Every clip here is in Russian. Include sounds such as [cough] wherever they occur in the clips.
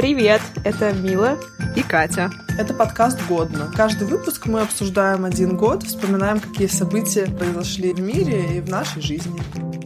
Привет, это Мила и Катя. Это подкаст «Годно». Каждый выпуск мы обсуждаем один год, вспоминаем, какие события произошли в мире и в нашей жизни.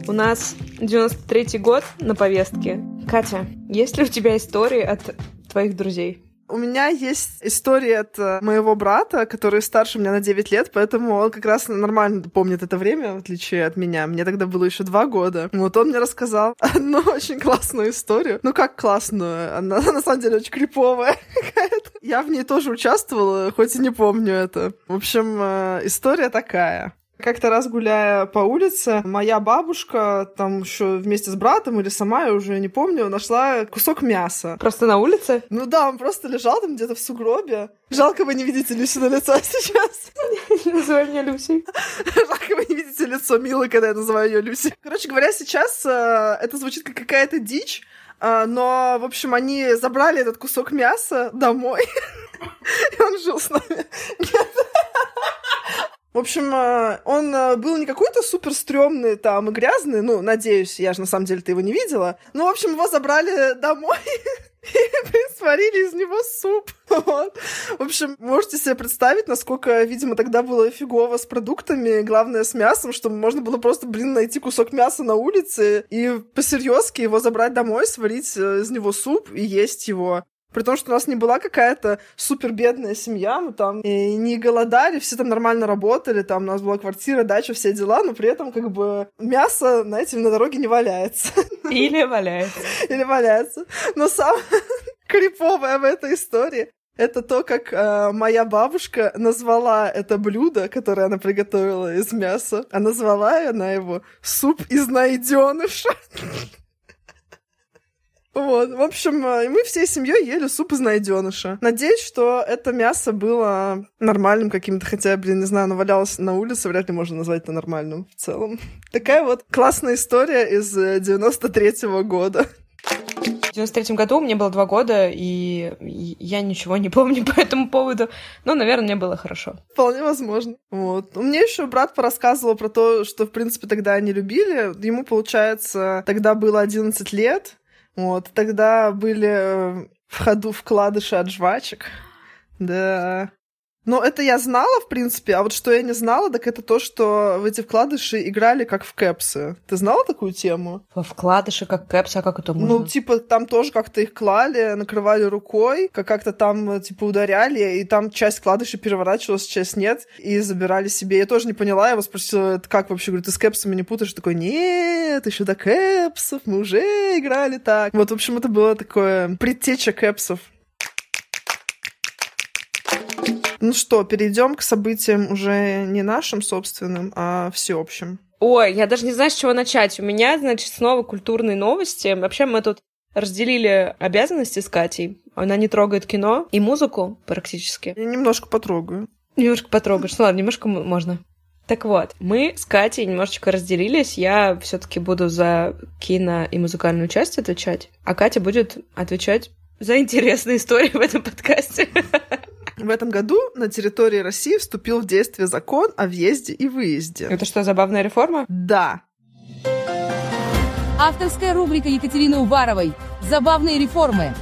У нас 93-й год на повестке. Катя, есть ли у тебя истории от твоих друзей? У меня есть история от э, моего брата, который старше меня на 9 лет, поэтому он как раз нормально помнит это время, в отличие от меня. Мне тогда было еще два года. Вот он мне рассказал [laughs] одну очень классную историю. Ну как классную? Она на самом деле очень криповая [laughs] какая-то. Я в ней тоже участвовала, хоть и не помню это. В общем, э, история такая. Как-то раз гуляя по улице, моя бабушка там еще вместе с братом или сама, я уже не помню, нашла кусок мяса. Просто на улице? Ну да, он просто лежал там где-то в сугробе. Жалко, вы не видите Люси на лицо [laughs] сейчас. Называй меня Люси. [laughs] Жалко, вы не видите лицо Милы, когда я называю ее Люси. Короче говоря, сейчас э, это звучит как какая-то дичь, э, но, в общем, они забрали этот кусок мяса домой, [laughs] и он жил с нами. В общем, э, он э, был не какой-то супер стрёмный там и грязный, ну, надеюсь, я же на самом деле-то его не видела. Ну, в общем, его забрали [laughs] домой и [laughs] сварили из него суп. [laughs] Вот. В общем, можете себе представить, насколько, видимо, тогда было фигово с продуктами, главное с мясом, что можно было просто, блин, найти кусок мяса на улице и посерьезки его забрать домой, сварить э, из него суп и есть его. При том, что у нас не была какая-то супер бедная семья, мы там не голодали, все там нормально работали, там у нас была квартира, дача, все дела, но при этом как бы мясо, знаете, на дороге не валяется. Или валяется. [laughs] Или валяется. Но самое [laughs] криповое в этой истории это то, как э, моя бабушка назвала это блюдо, которое она приготовила из мяса. А назвала она его суп из найденыша. [laughs] Вот, в общем, э, мы всей семьей ели суп из найденыша. Надеюсь, что это мясо было нормальным каким-то, хотя, блин, не знаю, оно валялось на улице, вряд ли можно назвать это нормальным в целом. Такая вот классная история из 93-го э, года. В 93 году мне было два года, и я ничего не помню [laughs] по этому поводу. Но, наверное, мне было хорошо. Вполне возможно. Вот. У меня еще брат порассказывал про то, что, в принципе, тогда они любили. Ему, получается, тогда было 11 лет, вот, тогда были э, в ходу вкладыши от жвачек. Да. Ну, это я знала, в принципе, а вот что я не знала, так это то, что в эти вкладыши играли как в кэпсы. Ты знала такую тему? Во вкладыши как кэпсы, а как это можно? Ну, типа, там тоже как-то их клали, накрывали рукой, как-то там, типа, ударяли, и там часть вкладышей переворачивалась, часть нет, и забирали себе. Я тоже не поняла, я его спросила, это как вообще? Говорю, ты с кэпсами не путаешь? Такой, нет, еще до кэпсов, мы уже играли так. Вот, в общем, это было такое предтеча кэпсов. Ну что, перейдем к событиям уже не нашим собственным, а всеобщим. Ой, я даже не знаю, с чего начать. У меня, значит, снова культурные новости. Вообще мы тут разделили обязанности с Катей. Она не трогает кино и музыку практически. Я немножко потрогаю. Немножко потрогаешь. Ну ладно, немножко можно. Так вот, мы с Катей немножечко разделились. Я все-таки буду за кино и музыкальную часть отвечать, а Катя будет отвечать за интересные истории в этом подкасте. [laughs] В этом году на территории России вступил в действие закон о въезде и выезде. Это что, забавная реформа? Да. Авторская рубрика Екатерины Уваровой. Забавные реформы.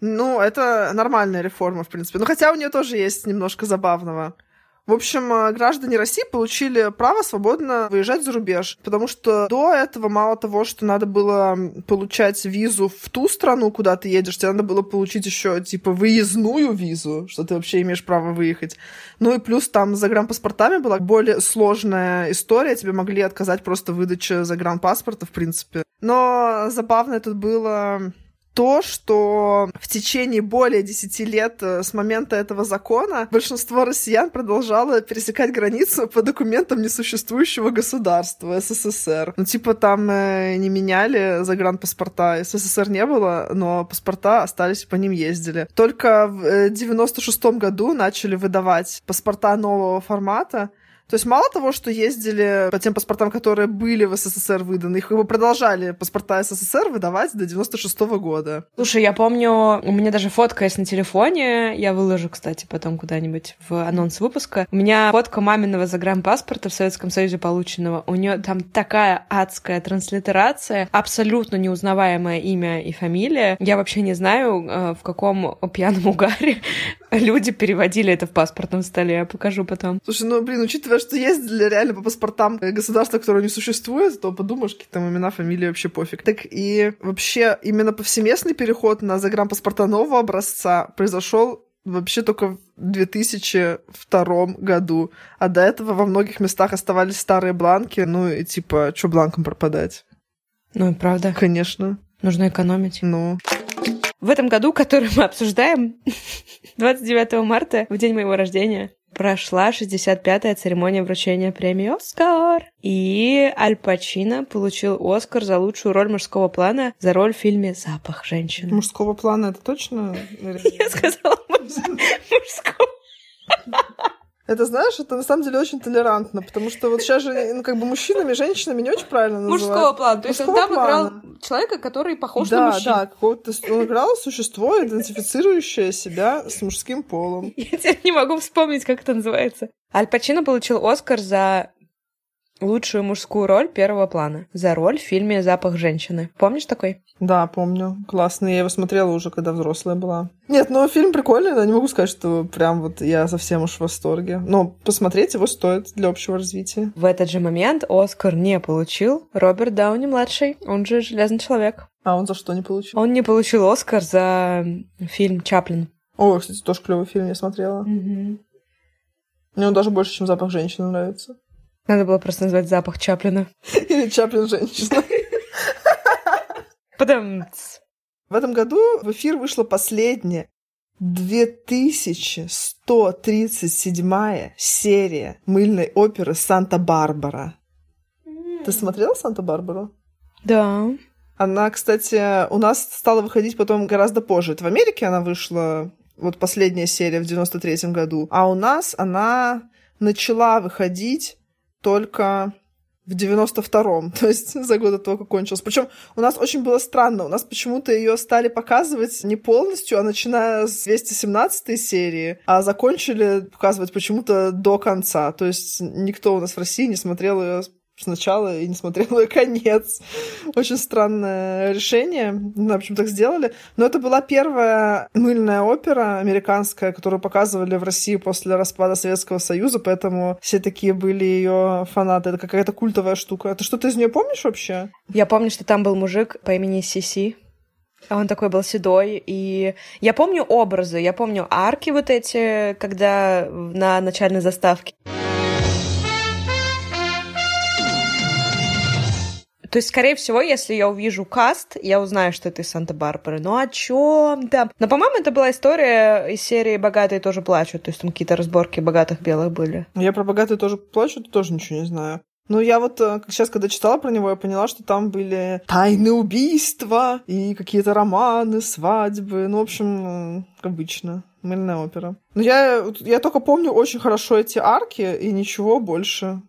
Ну, это нормальная реформа, в принципе. Но хотя у нее тоже есть немножко забавного. В общем, э, граждане России получили право свободно выезжать за рубеж, потому что до этого мало того, что надо было получать визу в ту страну, куда ты едешь, тебе надо было получить еще типа выездную визу, что ты вообще имеешь право выехать. Ну и плюс там с загранпаспортами была более сложная история, тебе могли отказать просто выдаче загранпаспорта, в принципе. Но забавно тут было то, что в течение более 10 лет э, с момента этого закона большинство россиян продолжало пересекать границу по документам несуществующего государства СССР. Ну, типа там э, не меняли загранпаспорта, СССР не было, но паспорта остались, по ним ездили. Только в 96 э, году начали выдавать паспорта нового формата, То есть мало того, что ездили по тем паспортам, которые были в СССР выданы, их бы продолжали паспорта СССР выдавать до 96 -го года. Слушай, я помню, у меня даже фотка есть на телефоне, я выложу, кстати, потом куда-нибудь в анонс выпуска. У меня фотка маминого загранпаспорта в Советском Союзе полученного. У нее там такая адская транслитерация, абсолютно неузнаваемое имя и фамилия. Я вообще не знаю, э, в каком пьяном угаре люди переводили это в паспортном столе. Я покажу потом. Слушай, ну, блин, учитывая, что ездили реально по паспортам государства, которое не существует, то подумаешь, какие там имена, фамилии, вообще пофиг. Так и вообще именно повсеместный переход на загранпаспорта нового образца произошел вообще только в 2002 году. А до этого во многих местах оставались старые бланки. Ну и типа, что бланком пропадать? Ну, правда. Конечно. Нужно экономить. Ну. В этом году, который мы обсуждаем, [laughs] 29 марта, в день моего рождения, прошла 65-я церемония вручения премии «Оскар». И Аль Пачино получил «Оскар» за лучшую роль мужского плана за роль в фильме «Запах женщины». Мужского плана это точно? [laughs] Я сказала мужского. [laughs] Это, знаешь, это на самом деле очень толерантно, потому что вот сейчас же, ну, как бы мужчинами, женщинами не очень правильно называют. Мужского плана. То есть он там играл человека, который похож да, на мужчину. Да, какого-то... Он играл существо, идентифицирующее себя с мужским полом. Я теперь не могу вспомнить, как это называется. Аль Пачино получил Оскар за лучшую мужскую роль первого плана. За роль в фильме «Запах женщины». Помнишь такой? Да, помню. Классный. Я его смотрела уже, когда взрослая была. Нет, ну фильм прикольный, но не могу сказать, что прям вот я совсем уж в восторге. Но посмотреть его стоит для общего развития. В этот же момент Оскар не получил Роберт Дауни-младший, он же Железный человек. А он за что не получил? Он не получил Оскар за фильм «Чаплин». О, кстати, тоже клевый фильм я смотрела. Угу. Мне он даже больше, чем «Запах женщины» нравится. Надо было просто назвать запах Чаплина. Или Чаплин женщина. Потом... В этом году в эфир вышла последняя 2137 серия мыльной оперы «Санта-Барбара». Ты смотрела «Санта-Барбару»? Да. Она, кстати, у нас стала выходить потом гораздо позже. Это в Америке она вышла, вот последняя серия в 93-м году. А у нас она начала выходить только в 92-м, [laughs] то есть за год до того, как кончилось. Причем у нас очень было странно, у нас почему-то ее стали показывать не полностью, а начиная с 217 серии, а закончили показывать почему-то до конца. То есть никто у нас в России не смотрел ее сначала и не смотрела конец. Очень странное решение. Не знаю, почему так сделали. Но это была первая мыльная опера американская, которую показывали в России после распада Советского Союза, поэтому все такие были ее фанаты. Это какая-то культовая штука. Ты что-то из нее помнишь вообще? Я помню, что там был мужик по имени Сиси. А он такой был седой, и я помню образы, я помню арки вот эти, когда на начальной заставке. То есть, скорее всего, если я увижу каст, я узнаю, что это из Санта-Барбары. Ну о чем там? Но, по-моему, это была история из серии «Богатые тоже плачут». То есть там какие-то разборки богатых белых были. Я про «Богатые тоже плачут» тоже ничего не знаю. Ну, я вот сейчас, когда читала про него, я поняла, что там были тайны убийства и какие-то романы, свадьбы. Ну, в общем, обычно. Мыльная опера. Но я, я только помню очень хорошо эти арки и ничего больше.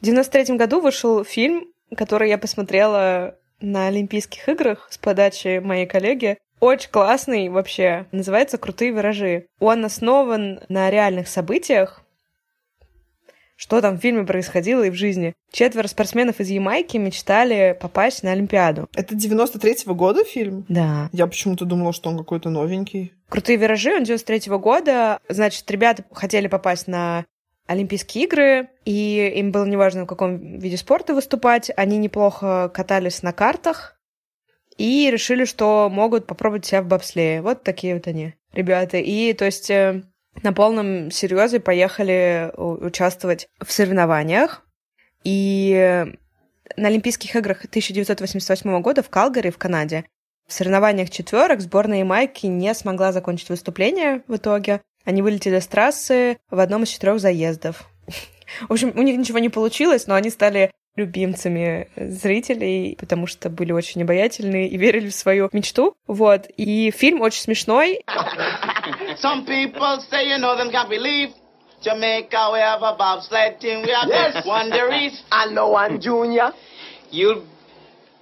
В 93 году вышел фильм, который я посмотрела на Олимпийских играх с подачи моей коллеги. Очень классный вообще. Называется «Крутые виражи». Он основан на реальных событиях, что там в фильме происходило и в жизни. Четверо спортсменов из Ямайки мечтали попасть на Олимпиаду. Это 93-го года фильм? Да. Я почему-то думала, что он какой-то новенький. «Крутые виражи», он 93-го года. Значит, ребята хотели попасть на Олимпийские игры, и им было неважно, в каком виде спорта выступать. Они неплохо катались на картах и решили, что могут попробовать себя в бобслее. Вот такие вот они, ребята. И, то есть, э, на полном серьезе поехали участвовать в соревнованиях. И на Олимпийских играх 1988 года в Калгари, в Канаде, в соревнованиях четверок сборная Ямайки не смогла закончить выступление в итоге. Они вылетели с трассы в одном из четырех заездов. В общем, у них ничего не получилось, но они стали любимцами зрителей, потому что были очень обаятельны и верили в свою мечту. Вот. И фильм очень смешной. Some people say, you know, them can't believe Jamaica, we have a bobsled team. We have Yes. Reese, I know one junior. you,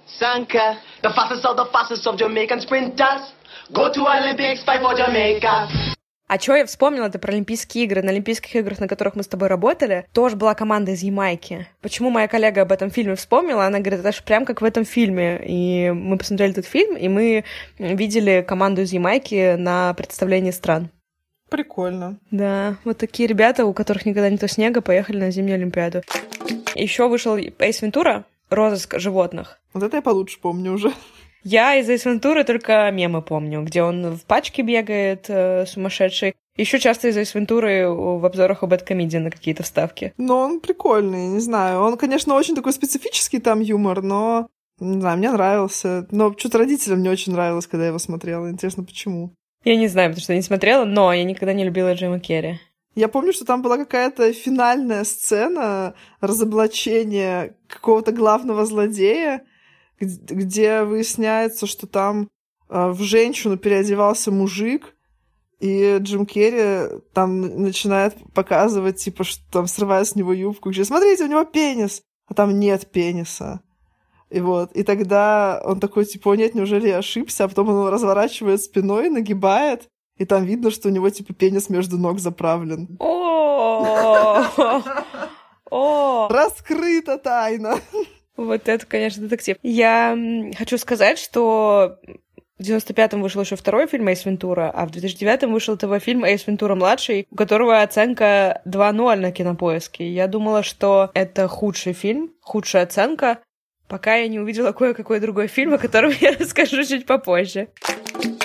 Sanka. The fastest of the fastest of Jamaican sprinters. Go to Olympics, fight for Jamaica. А чё я вспомнила, это про Олимпийские игры. На Олимпийских играх, на которых мы с тобой работали, тоже была команда из Ямайки. Почему моя коллега об этом фильме вспомнила? Она говорит, это же прям как в этом фильме. И мы посмотрели этот фильм, и мы видели команду из Ямайки на представлении стран. Прикольно. Да, вот такие ребята, у которых никогда нету снега, поехали на зимнюю Олимпиаду. Еще вышел Эйс Вентура, розыск животных. Вот это я получше помню уже. Я из Эйс Вентуры только мемы помню, где он в пачке бегает э, сумасшедший. Еще часто из Эйс Вентуры в обзорах об Бэткомедии на какие-то вставки. Но он прикольный, не знаю. Он, конечно, очень такой специфический там юмор, но, не знаю, мне нравился. Но что-то родителям не очень нравилось, когда я его смотрела. Интересно, почему? Я не знаю, потому что я не смотрела, но я никогда не любила Джима Керри. Я помню, что там была какая-то финальная сцена разоблачения какого-то главного злодея, где выясняется, что там э, в женщину переодевался мужик, и Джим Керри там начинает показывать, типа, что там срывает с него юбку, где смотрите, у него пенис, а там нет пениса. И вот, и тогда он такой, типа, «О, нет, неужели я ошибся? А потом он его разворачивает спиной, нагибает, и там видно, что у него, типа, пенис между ног заправлен. О, [laughs] Раскрыта тайна. Вот это, конечно, детектив. Я хочу сказать, что в 95-м вышел еще второй фильм Эйс Вентура, а в 2009-м вышел ТВ фильм Эйс Вентура младший, у которого оценка 2.0 на кинопоиске. Я думала, что это худший фильм, худшая оценка, пока я не увидела кое-какой другой фильм, о котором [laughs] я расскажу чуть попозже.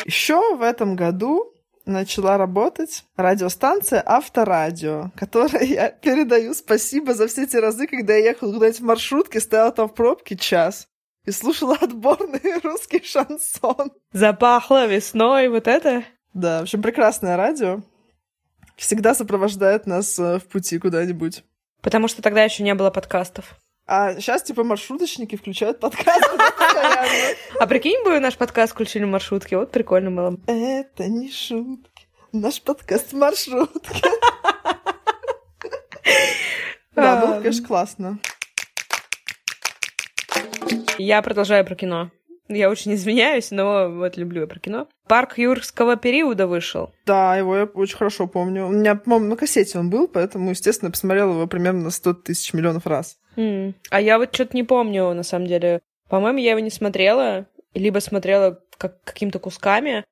Еще в этом году начала работать радиостанция Авторадио, которой я передаю спасибо за все те разы, когда я ехала куда-нибудь в маршрутке, стояла там в пробке час и слушала [laughs] отборный русский шансон. Запахло весной, вот это. Да, в общем, прекрасное радио. Всегда сопровождает нас э, в пути куда-нибудь. Потому что тогда еще не было подкастов. А сейчас, типа, маршруточники включают подкасты. [laughs] А прикинь бы, наш подкаст включили в маршрутке, вот прикольно было. бы. Это не шутки. Наш подкаст маршрутки. Да, было, конечно, классно. Я продолжаю про кино. Я очень извиняюсь, но вот люблю я про кино. Парк юрского периода вышел. Да, его я очень хорошо помню. У меня, по-моему, на кассете он был, поэтому, естественно, я посмотрела его примерно на 100 тысяч миллионов раз. М. А я вот что-то не помню, на самом деле. По-моему, я его не смотрела, либо смотрела как какими-то кусками.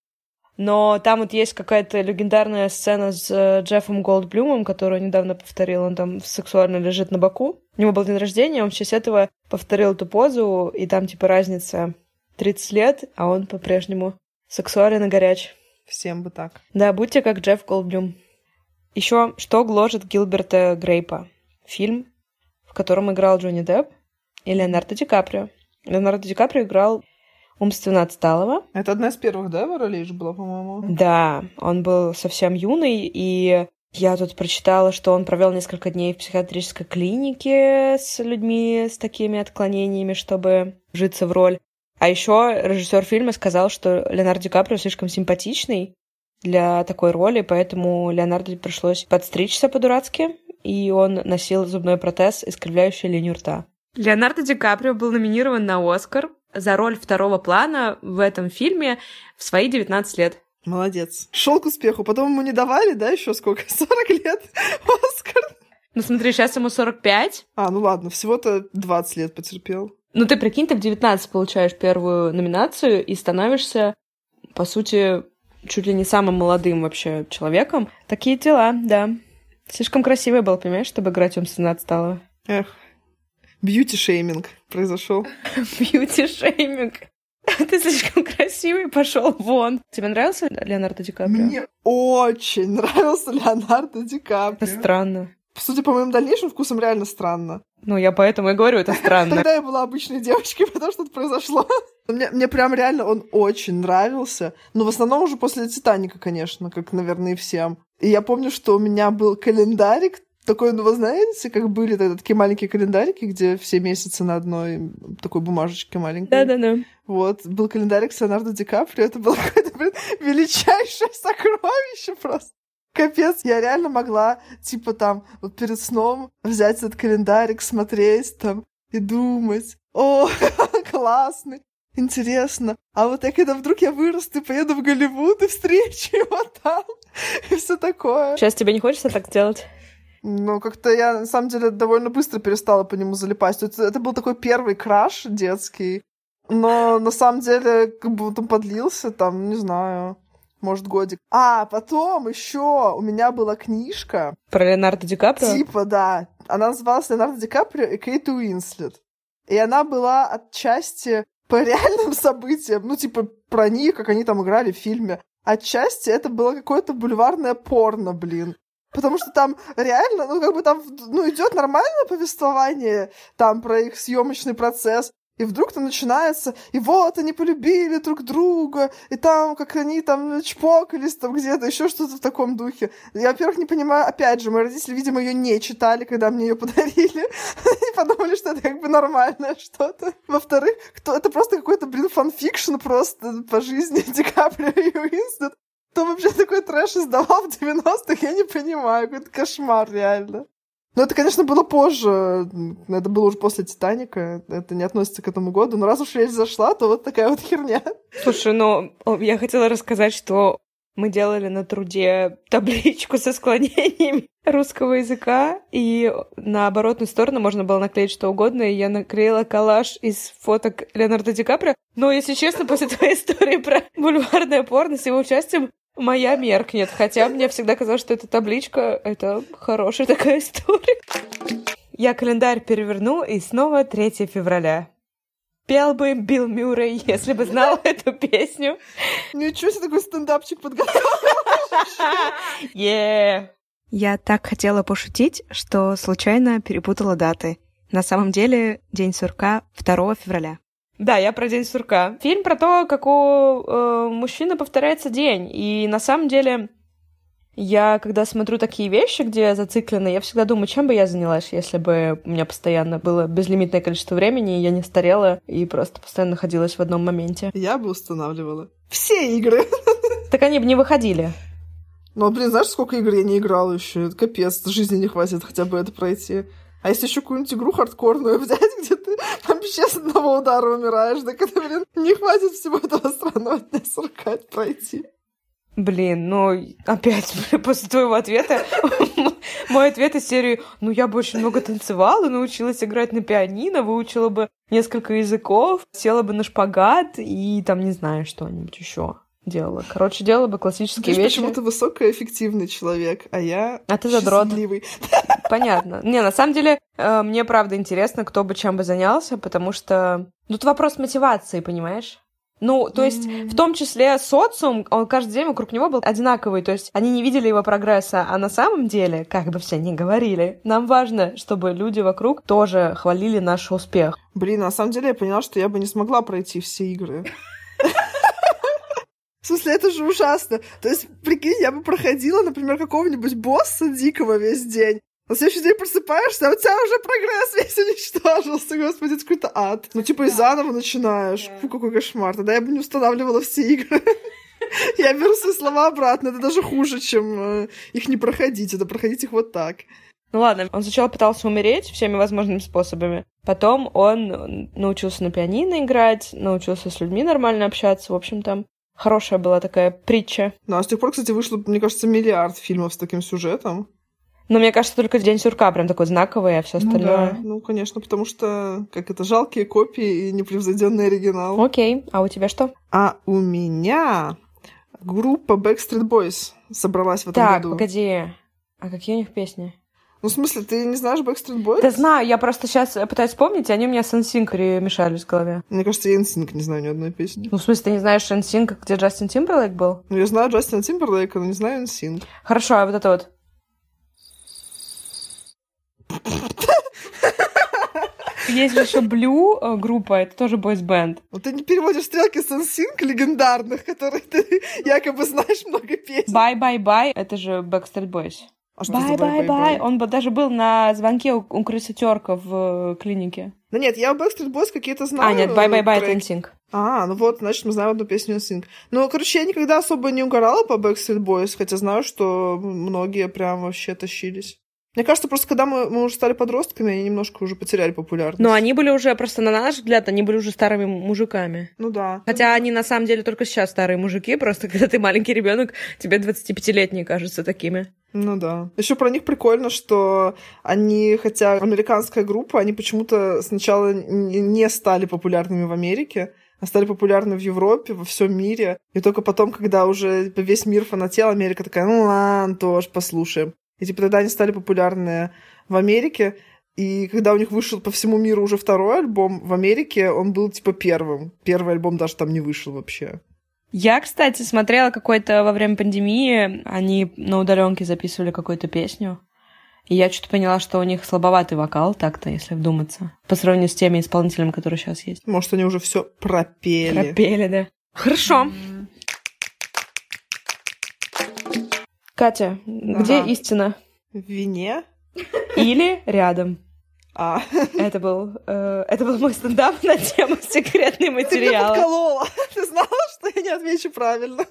Но там вот есть какая-то легендарная сцена с э, Джеффом Голдблюмом, которую недавно повторил. Он там сексуально лежит на боку. У него был день рождения, он в честь этого повторил эту позу, и там типа разница 30 лет, а он по-прежнему сексуален и горяч. Всем бы так. Да, будьте как Джефф Голдблюм. Еще «Что гложет Гилберта Грейпа?» Фильм, в котором играл Джонни Депп и Леонардо Ди Каприо. Леонардо Ди Каприо играл умственно отсталого. Это одна из первых, да, его ролей же была, по-моему? Да, он был совсем юный, и я тут прочитала, что он провел несколько дней в психиатрической клинике с людьми с такими отклонениями, чтобы вжиться в роль. А еще режиссер фильма сказал, что Леонардо Ди Каприо слишком симпатичный для такой роли, поэтому Леонардо пришлось подстричься по-дурацки, и он носил зубной протез, искривляющий линию рта. Леонардо Ди Каприо был номинирован на Оскар за роль второго плана в этом фильме в свои 19 лет. Молодец. Шел к успеху. Потом ему не давали, да, еще сколько? [laughs] 40 лет Оскар. Ну смотри, сейчас ему 45. А, ну ладно, всего-то 20 лет потерпел. Ну ты прикинь, ты в 19 получаешь первую номинацию и становишься, по сути, чуть ли не самым молодым вообще человеком. Такие дела, да. Слишком красивый был, понимаешь, чтобы играть умственно отсталого. Эх, бьюти-шейминг произошел. Бьюти-шейминг. Ты слишком красивый, пошел вон. Тебе нравился Леонардо Ди Каприо? Мне очень [laughs] нравился Леонардо Ди Это Каприо. странно. Судя по моим дальнейшим вкусам, реально странно. Ну, я поэтому и говорю, это [laughs] странно. Тогда я была обычной девочкой, [laughs] потому что это произошло. Мне, мне прям реально он очень нравился. Но в основном уже после «Титаника», конечно, как, наверное, и всем. И я помню, что у меня был календарик, такой, ну, вы знаете, как были тогда такие маленькие календарики, где все месяцы на одной такой бумажечке маленькой. Да-да-да. Вот, был календарик с Леонардо Ди Каприо, это было [laughs] какое-то, блин, величайшее сокровище просто. Капец, я реально могла, типа, там, вот перед сном взять этот календарик, смотреть там и думать. О, [laughs] классный, интересно. А вот я когда вдруг я вырасту и поеду в Голливуд и встречу его там, [laughs] и все такое. Сейчас тебе не хочется так делать? Ну, как-то я, на самом деле, довольно быстро перестала по нему залипать. То есть Это был такой первый краш детский. Но на самом деле, как бы он подлился, там, не знаю, может, годик. А, потом еще у меня была книжка. Про Леонардо Ди Каприо? Типа, да. Она называлась Леонардо Ди Каприо и Кейт Уинслет. И она была отчасти по реальным событиям, ну, типа, про них, как они там играли в фильме. Отчасти это было какое-то бульварное порно, блин. Потому что там реально, ну, как бы там, ну, идет нормальное повествование там про их съемочный процесс, и вдруг там начинается, и вот они полюбили друг друга, и там, как они там чпокались там где-то, еще что-то в таком духе. Я, во-первых, не понимаю, опять же, мои родители, видимо, ее не читали, когда мне ее подарили. [laughs] Они подумали, что это как бы нормальное что-то. Во-вторых, кто это просто какой-то, блин, fanfiction просто по жизни [laughs] Ди Каприо и Уинстон. Кто вообще такой трэш издавал в 90-х, я не понимаю. Какой-то кошмар, реально. Ну, это, конечно, было позже. Это было уже после «Титаника». Это не относится к этому году. Но раз уж речь зашла, то вот такая вот херня. Слушай, ну, я хотела рассказать, что мы делали на труде табличку со склонениями русского языка, и на оборотную сторону можно было наклеить что угодно, и я наклеила коллаж из фоток Леонардо Ди Каприо. Но, если честно, после твоей истории про бульварное порно с его участием, моя меркнет. Хотя мне всегда казалось, что эта табличка — это хорошая такая история. Я календарь переверну, и снова 3 февраля. Пел бы Билл Мюррей, если бы знал [laughs] эту песню. Ничего себе такой стендапчик подготовил. [laughs] Yeah. Я так хотела пошутить, что случайно перепутала даты. На самом деле День сурка 2 февраля. Да, я про День сурка. Фильм про то, как у э, мужчины повторяется день. И на самом деле я, когда смотрю такие вещи, где зациклены, я всегда думаю, чем бы я занялась, если бы у меня постоянно было безлимитное количество времени, и я не старела и просто постоянно находилась в одном моменте. Я бы устанавливала все игры. [laughs] Так они бы не выходили. Ну, блин, знаешь, сколько игр я не играла еще? Это капец, жизни не хватит хотя бы это пройти. А если еще какую-нибудь игру хардкорную [laughs] взять, где ты вообще с одного удара умираешь, так это, блин, не хватит всего этого странного дня суркать пройти. Блин, ну опять [laughs] после твоего ответа [laughs] мой ответ из серии «Ну, я бы очень много танцевала, научилась играть на пианино, выучила бы несколько языков, села бы на шпагат и там не знаю что-нибудь еще делала. Короче, делала бы классические Ты вещи. ты высокоэффективный человек, а я А ты задрот. Понятно. Не, на самом деле, э, мне правда интересно, кто бы чем бы занялся, потому что... Ну, Тут вопрос мотивации, понимаешь? Ну, то есть, в том числе социум, он каждый день вокруг него был одинаковый, то есть они не видели его прогресса, а на самом деле, как бы все ни говорили, нам важно, чтобы люди вокруг тоже хвалили наш успех. Блин, на самом деле я поняла, что я бы не смогла пройти все игры. [laughs] В смысле, это же ужасно. То есть, прикинь, я бы проходила, например, какого-нибудь босса дикого весь день. На следующий день просыпаешься, а у тебя уже прогресс весь [laughs] уничтожился. Господи, это какой-то ад. Ну, типа, и заново начинаешь. Фу, какой кошмар. Тогда я бы не устанавливала все игры. [laughs] Я беру свои слова обратно. Это даже хуже, чем э, их не проходить. Это проходить их вот так. Ну ладно, он сначала пытался умереть всеми возможными способами. Потом он научился на пианино играть, научился с людьми нормально общаться. В общем, там хорошая была такая притча. Ну, а с тех пор, кстати, вышло, мне кажется, миллиард фильмов с таким сюжетом. Но мне кажется, только День сурка прям такой знаковый, а все Ну остальное... да, ну, конечно, потому что, как это, жалкие копии и непревзойденный оригинал. Окей, а у тебя что? А у меня группа Backstreet Boys собралась в этом так, году. погоди. А какие у них песни? Ну, в смысле, ты не знаешь Backstreet Boys? Да знаю, я просто сейчас пытаюсь вспомнить, и они у меня с NSYNC перемешались в голове. Мне кажется, я NSYNC не знаю ни одной песни. Ну, в смысле, ты не знаешь NSYNC, где Джастин Тимберлейк был? Ну, я знаю Джастина Тимберлейка, но не знаю NSYNC. Хорошо, а вот это вот. Есть же еще Blue э, группа, это тоже бойс-бенд. Ну, ты не переводишь стрелки с NSYNC легендарных, которые ты [laughs] якобы знаешь много песен. Bye Bye Bye, это же Backstreet Boys. А Bye Bye Bye. Он бы даже был на звонке у, у крысотерка в э, клинике. Да нет, я у Backstreet Boys какие-то знаю. А, нет, Bye Bye Bye, это. NSYNC. А, ну вот, значит, мы знаем одну песню NSYNC. Ну, короче, я никогда особо не угорала по Backstreet Boys, хотя знаю, что многие прям вообще тащились. Мне кажется, просто когда мы, мы уже стали подростками, они немножко уже потеряли популярность. Но они были уже, просто на наш взгляд, они были уже старыми мужиками. Ну да. Хотя они на самом деле только сейчас старые мужики, просто [laughs] когда ты маленький ребенок, тебе 25-летние кажутся такими. Ну да. Еще про них прикольно, что они, хотя американская группа, они почему-то сначала не стали популярными в Америке, а стали популярны в Европе, во всем мире. И только потом, когда уже весь мир фанател, Америка такая, ну ладно, тоже послушаем. И типа тогда они стали популярны в Америке, и когда у них вышел по всему миру уже второй альбом, в Америке он был типа первым. Первый альбом даже там не вышел вообще. Я, кстати, смотрела какой-то во время пандемии, они на удаленке записывали какую-то песню. И я что-то поняла, что у них слабоватый вокал, так-то, если вдуматься. По сравнению с теми исполнителями, которые сейчас есть. Может, они уже все пропели. Пропели, да. Хорошо. Катя, где Ага. истина? В вине? Или рядом? А, Это был, э, это был мой стендап на тему секретные ты меня подколола. [laughs] Ты знала, что я не отвечу правильно?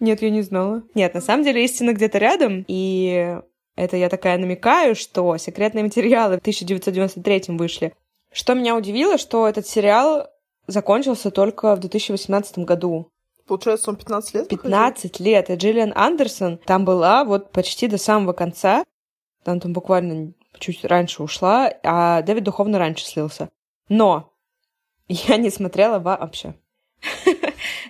Нет, я не знала. Нет, на самом деле истина где-то рядом, и это я такая намекаю, что секретные материалы в 1993 вышли. Что меня удивило, что этот сериал закончился только в 2018 году. Получается, он 15 лет выходил? 15 лет. И Джиллиан Андерсон там была вот почти до самого конца. Там, там буквально чуть раньше ушла, а Дэвид духовно раньше слился. Но я не смотрела вообще. [laughs]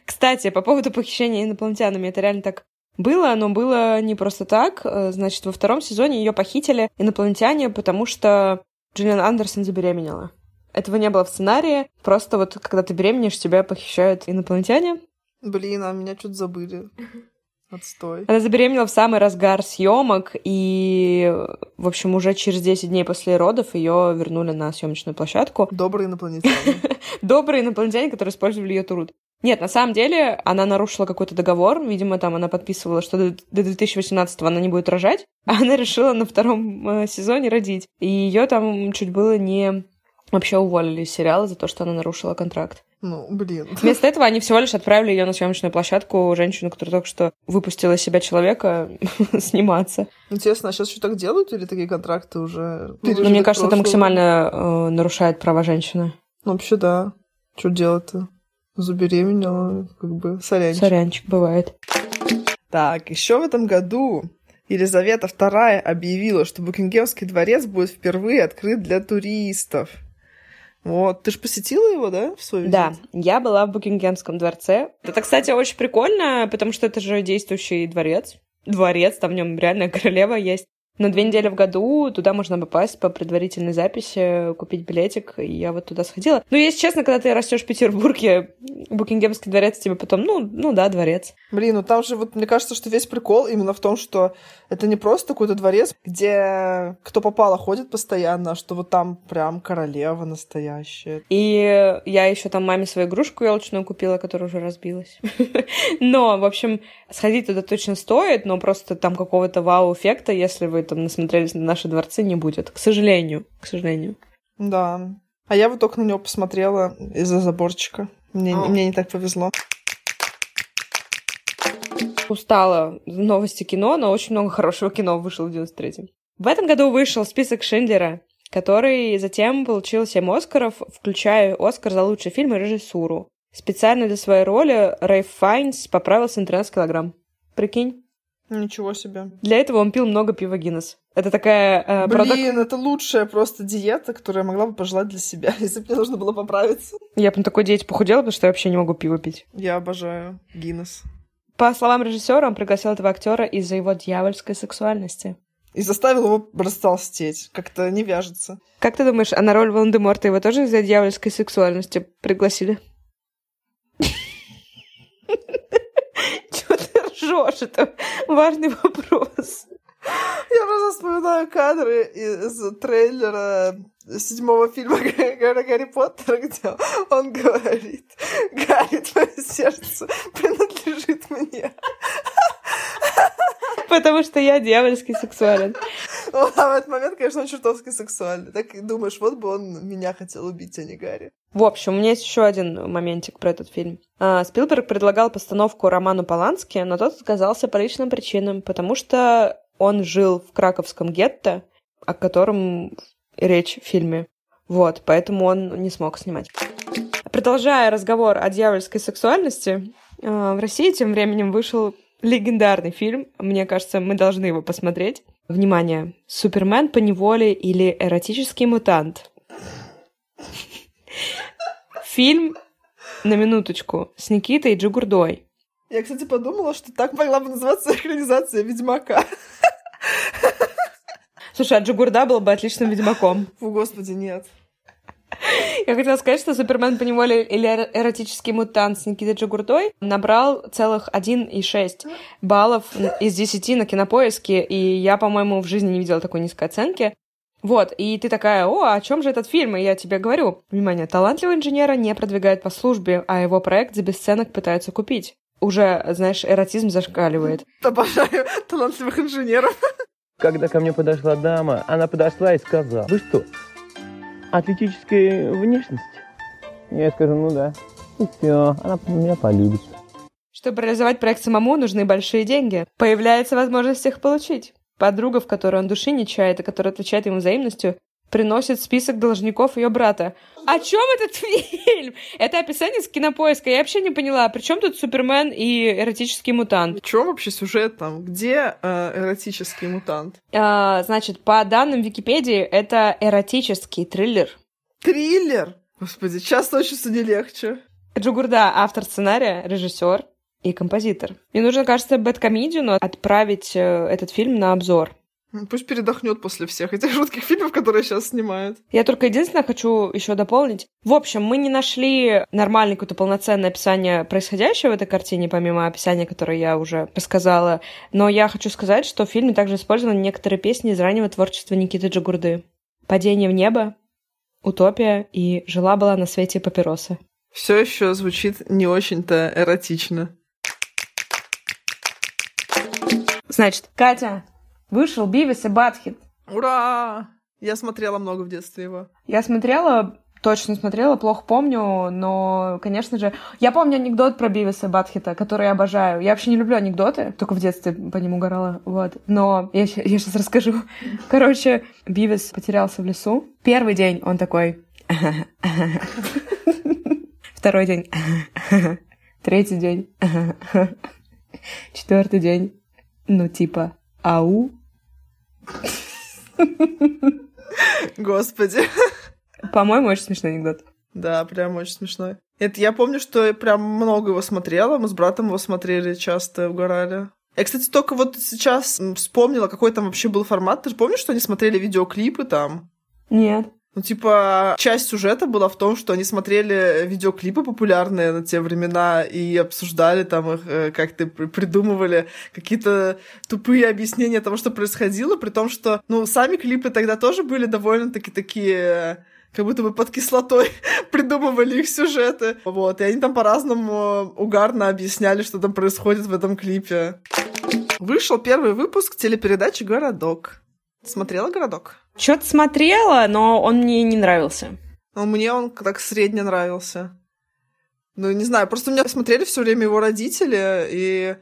Кстати, по поводу похищения инопланетянами, это реально так было, но было не просто так. Значит, во втором сезоне ее похитили инопланетяне, потому что Джиллиан Андерсон забеременела. Этого не было в сценарии. Просто вот когда ты беременеешь, тебя похищают инопланетяне. Блин, а меня что-то забыли. [laughs] Отстой. Она забеременела в самый разгар съемок, и, в общем, уже через 10 дней после родов ее вернули на съемочную площадку. Добрые инопланетяне. [laughs] Добрые инопланетяне, которые использовали ее труд. Нет, на самом деле, она нарушила какой-то договор. Видимо, там она подписывала, что до до 2018 она не будет рожать. А она решила на втором э, сезоне родить. И ее там чуть было не вообще уволили из сериала за то, что она нарушила контракт. Ну, блин. Вместо этого они всего лишь отправили ее на съемочную площадку, женщину, которая только что выпустила из себя человека, [laughs] сниматься. Интересно, а сейчас еще так делают или такие контракты уже Ну, мне кажется, это максимально э, нарушает права женщины. Ну, вообще, да. Что делать-то? Забеременела, как бы, сорянчик. Сорянчик, бывает. Так, еще в этом году Елизавета II объявила, что Букингемский дворец будет впервые открыт для туристов. Вот, ты же посетила его, да, в свою Да, я была в Букингемском дворце. Это, кстати, очень прикольно, потому что это же действующий дворец. Дворец, там в нем реальная [laughs] королева есть. На две недели в году туда можно попасть по предварительной записи, купить билетик, и я вот туда сходила. Ну, если честно, когда ты растешь в Петербурге, Букингемский дворец тебе потом, ну, ну да, дворец. Блин, ну там же вот мне кажется, что весь прикол именно в том, что это не просто какой-то дворец, где кто попало ходит постоянно, а что вот там прям королева настоящая. И я еще там маме свою игрушку елочную купила, которая уже разбилась. [laughs] Но, в общем, сходить туда точно стоит, но просто там какого-то вау-эффекта, если вы там насмотрелись на наши дворцы, не будет. К сожалению. К сожалению. Да. А я вот только на него посмотрела из-за заборчика. Мне, мне не так повезло. Устала новости кино, но очень много хорошего кино вышло в 93-м. В этом году вышел список Шиндлера, который затем получил 7 Оскаров, включая Оскар за лучший фильм и режиссуру. Специально для своей роли Рэй Файнс поправился на 13 килограмм. Прикинь? Ничего себе. Для этого он пил много пива Гиннес. Это такая э, Блин, это лучшая просто диета, которую я могла бы пожелать для себя, [laughs] если бы мне нужно было поправиться. Я бы на такой диете похудела, потому что я вообще не могу пиво пить. Я обожаю Гиннес. По словам режиссера, он пригласил этого актера из-за его дьявольской сексуальности. И заставил его растолстеть. Как-то не вяжется. Как ты думаешь, а на роль Волан-де-Морта его тоже из-за дьявольской сексуальности пригласили? [laughs] Ржешь? Это важный вопрос. Я просто вспоминаю кадры из трейлера седьмого фильма Гарри, [laughs] Гарри Поттера, где он говорит, Гарри, твое сердце принадлежит мне. [laughs] Потому что я дьявольски сексуален. Он [laughs] в этот момент, конечно, он чертовски сексуальный. Так и думаешь, вот бы он меня хотел убить, а не Гарри. В общем, у меня есть еще один моментик про этот фильм. А, Спилберг предлагал постановку Роману Полански, но тот отказался по личным причинам, потому что он жил в краковском гетто, о котором речь в фильме. Вот, поэтому он не смог снимать. Продолжая разговор о дьявольской сексуальности, а, в России тем временем вышел легендарный фильм. Мне кажется, мы должны его посмотреть. Внимание! Супермен по неволе или эротический мутант. Фильм, на минуточку, с Никитой Джигурдой. Я, кстати, подумала, что так могла бы называться экранизация Ведьмака. Слушай, а Джигурда был бы отличным ведьмаком. Фу, господи, нет. Я хотела сказать, что Супермен по неволе или эро- эротический мутант с Никитой Джигурдой набрал целых 1,6 баллов из 10 на кинопоиске, и я, по-моему, в жизни не видела такой низкой оценки. Вот, и ты такая, о, о чем же этот фильм? И я тебе говорю, внимание, талантливого инженера не продвигают по службе, а его проект за бесценок пытаются купить. Уже, знаешь, эротизм зашкаливает. Обожаю талантливых инженеров. Когда ко мне подошла дама, она подошла и сказала, вы что, атлетической внешности? Я скажу, ну да. И все, она меня полюбит. Чтобы реализовать проект самому, нужны большие деньги. Появляется возможность их получить. Подруга, в которой он души не чает, и которая отвечает ему взаимностью, приносит список должников ее брата. О чем этот [laughs] фильм? Это описание с кинопоиска. Я вообще не поняла, при чем тут Супермен и эротический мутант? В чем вообще сюжет там? Где э, эротический мутант? А, значит, по данным Википедии, это эротический триллер. Триллер! Господи, часто учиться не легче. Джугурда — автор сценария, режиссер и композитор. Мне нужно, кажется, Бэткомедию отправить э, этот фильм на обзор. Ну, Пусть передохнет после всех этих жутких фильмов, которые сейчас снимают. Я только единственное хочу еще дополнить. В общем, мы не нашли нормальное какое-то полноценное описание происходящего в этой картине, помимо описания, которое я уже рассказала. Но я хочу сказать, что в фильме также использованы некоторые песни из раннего творчества Никиты Джигурды. «Падение в небо», «Утопия» и «Жила-была на свете папироса». Все еще звучит не очень-то эротично. Значит, Катя, вышел Бивис и Батхит. Ура! Я смотрела много в детстве его. Я смотрела, точно смотрела, плохо помню, но, конечно же... Я помню анекдот про Бивиса и Батхита, который я обожаю. Я вообще не люблю анекдоты, только в детстве по ним угорала, вот. Но я, я сейчас расскажу. [laughs] Короче, Бивис потерялся в лесу. Первый день он такой... [laughs] Второй день... [laughs] Третий день... Четвертый день... Ну, типа, ау. Господи. По-моему, очень смешной анекдот. Да, прям очень смешной. Это я помню, что я прям много его смотрела. Мы с братом его смотрели часто, угорали. Я, кстати, только вот сейчас вспомнила, какой там вообще был формат. Ты же помнишь, что они смотрели видеоклипы там? Нет. Ну, типа, часть сюжета была в том, что они смотрели видеоклипы популярные на те времена и обсуждали там их, э, как-то при- придумывали какие-то тупые объяснения того, что происходило, при том, что, ну, сами клипы тогда тоже были довольно-таки такие э, как будто бы под кислотой [laughs] придумывали их сюжеты. Вот, и они там по-разному угарно объясняли, что там происходит в этом клипе. Вышел первый выпуск телепередачи «Городок». Смотрела «Городок»? Что-то смотрела, но он мне не нравился. Ну, мне он так средне нравился. Ну, не знаю, просто у меня смотрели все время его родители, и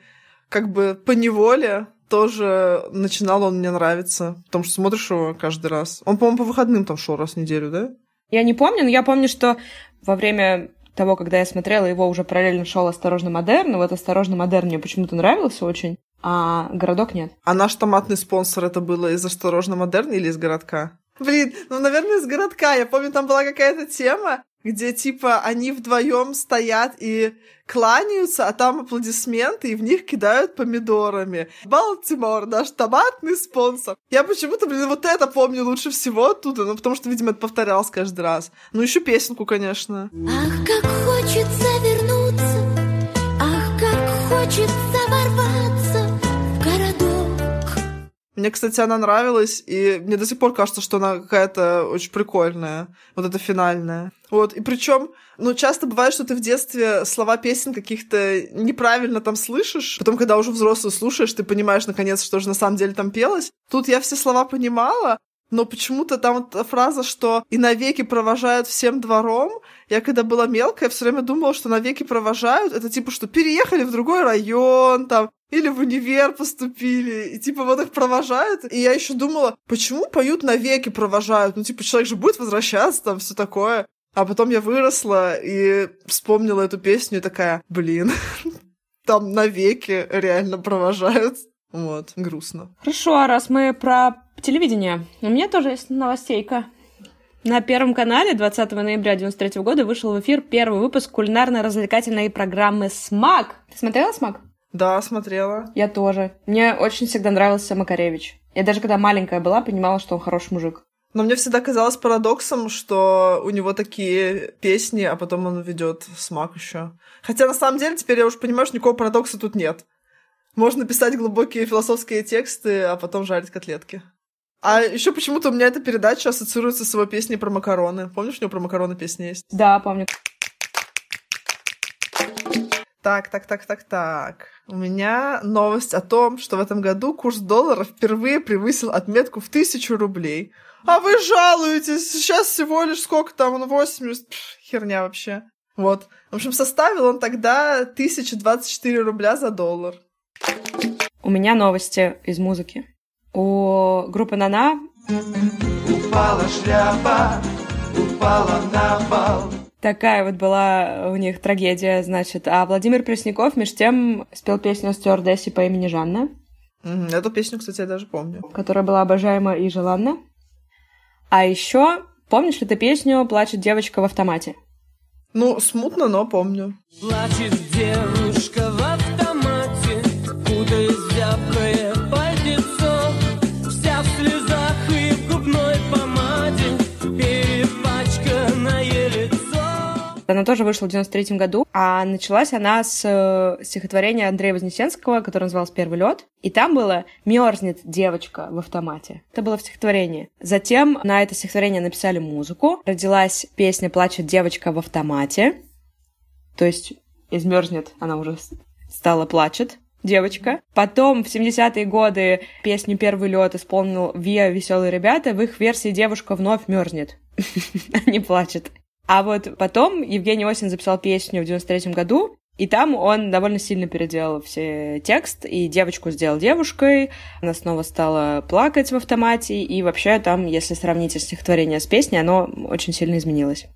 как бы по неволе тоже начинал он мне нравиться, потому что смотришь его каждый раз. Он, по-моему, по выходным там шел раз в неделю, да? Я не помню, но я помню, что во время того, когда я смотрела, его уже параллельно шел «Осторожно, модерн», и вот «Осторожно, модерн» мне почему-то нравился очень, а «Городок» нет. А наш томатный спонсор это было из «Осторожно, модерн» или из «Городка»? Блин, ну, наверное, из «Городка». Я помню, там была какая-то тема, где, типа, они вдвоем стоят и кланяются, а там аплодисменты, и в них кидают помидорами. Балтимор, наш томатный спонсор. Я почему-то, блин, вот это помню лучше всего оттуда, ну, потому что, видимо, это повторялось каждый раз. Ну, еще песенку, конечно. Ах, как хочется вернуться, ах, как хочется ворваться Мне, кстати, она нравилась, и мне до сих пор кажется, что она какая-то очень прикольная, вот эта финальная. Вот, и причем, ну, часто бывает, что ты в детстве слова песен каких-то неправильно там слышишь, потом, когда уже взрослый слушаешь, ты понимаешь, наконец, что же на самом деле там пелось. Тут я все слова понимала, но почему-то там вот фраза, что и навеки провожают всем двором. Я когда была мелкая, все время думала, что навеки провожают. Это типа, что переехали в другой район, там, или в универ поступили, и типа вот их провожают. И я еще думала, почему поют навеки провожают? Ну, типа, человек же будет возвращаться, там, все такое. А потом я выросла и вспомнила эту песню и такая, блин, [laughs] там навеки реально провожают. Вот, грустно. Хорошо, а раз мы про телевидение, у меня тоже есть новостейка. На Первом канале 20 ноября 93 года вышел в эфир первый выпуск кулинарно-развлекательной программы «Смак». Ты смотрела «Смак»? Да, смотрела. Я тоже. Мне очень всегда нравился Макаревич. Я даже когда маленькая была, понимала, что он хороший мужик. Но мне всегда казалось парадоксом, что у него такие песни, а потом он ведет смак еще. Хотя на самом деле теперь я уже понимаю, что никакого парадокса тут нет. Можно писать глубокие философские тексты, а потом жарить котлетки. А еще почему-то у меня эта передача ассоциируется с его песней про макароны. Помнишь, у него про макароны песня есть? Да, помню. Так, так, так, так, так. У меня новость о том, что в этом году курс доллара впервые превысил отметку в тысячу рублей. А вы жалуетесь, сейчас всего лишь сколько там, ну 80, Пф, херня вообще. Вот. В общем, составил он тогда 1024 рубля за доллар. У меня новости из музыки. У группы Нана Упала шляпа, упала на пол. такая вот была у них трагедия, значит. А Владимир Пресняков, меж тем, спел песню стюардессе по имени Жанна, Эту песню, кстати, я даже помню. которая была обожаема и желанна. А еще, помнишь ли ты песню «Плачет девочка в автомате»? Ну, смутно, но помню. Плачет девушка в Она тоже вышла в 93 году, а началась она с э, стихотворения Андрея Вознесенского, которое называлось «Первый лед», и там было «Мерзнет девочка в автомате». Это было в стихотворении. Затем на это стихотворение написали музыку, родилась песня «Плачет девочка в автомате», то есть измерзнет, она уже стала плачет девочка. Потом в 70-е годы песню «Первый лед» исполнил Виа «Веселые ребята». В их версии девушка вновь мерзнет, [laughs] не плачет. А вот потом Евгений Осин записал песню в 93 году, и там он довольно сильно переделал все текст, и девочку сделал девушкой, она снова стала плакать в автомате, и вообще там, если сравнить стихотворение с песней, оно очень сильно изменилось.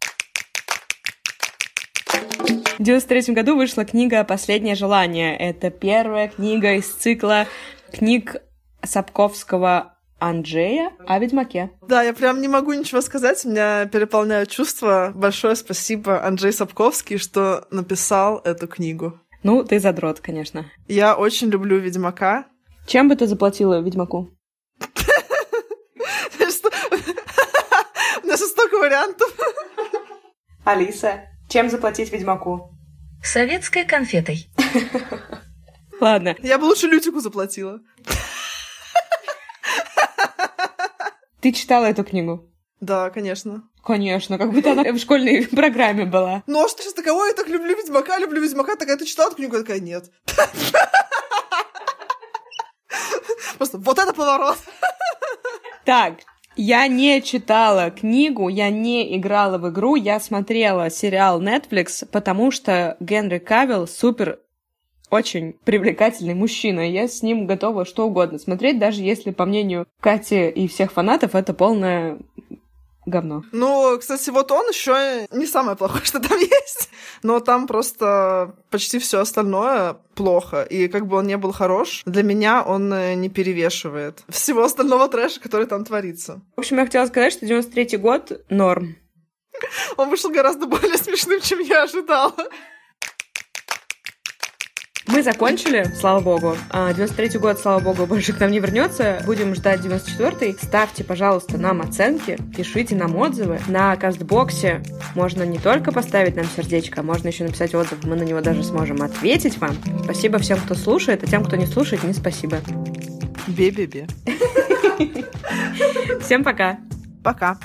В 93 году вышла книга «Последнее желание». Это первая книга из цикла книг Сапковского Анджея о Ведьмаке. Да, я прям не могу ничего сказать, меня переполняют чувства. Большое спасибо Анджей Сапковский, что написал эту книгу. Ну, ты задрот, конечно. Я очень люблю Ведьмака. Чем бы ты заплатила Ведьмаку? [laughs] У нас столько вариантов. Алиса, чем заплатить Ведьмаку? Советской конфетой. Ладно, Я бы лучше Лютику заплатила. Ты читала эту книгу? Да, конечно. Конечно, как будто она [laughs] в школьной [laughs] программе была. Ну а что сейчас такого? Я так люблю Ведьмака, люблю Ведьмака. Такая, ты читала эту книгу? Я такая, нет. [laughs] Просто вот это поворот. Так, я не читала книгу, я не играла в игру, я смотрела сериал Netflix, потому что Генри Кавилл супер очень привлекательный мужчина. Я с ним готова что угодно смотреть, даже если, по мнению Кати и всех фанатов, это полное говно. Ну, кстати, вот он еще не самое плохое, [laughs] что там есть. Но там просто почти все остальное плохо. И как бы он не был хорош, для меня он э, не перевешивает всего остального трэша, который там творится. В общем, я хотела сказать, что 93-й год норм. [laughs] Он вышел гораздо более смешным, чем я ожидала. Мы закончили, слава богу. А, 93-й год, слава богу, больше к нам не вернется. Будем ждать 94-й. Ставьте, пожалуйста, нам оценки, пишите нам отзывы. На Кастбоксе можно не только поставить нам сердечко, а можно еще написать отзыв. Мы на него даже сможем ответить вам. Спасибо всем, кто слушает, а тем, кто не слушает, не спасибо. Бе-бе-бе. Всем пока. Пока.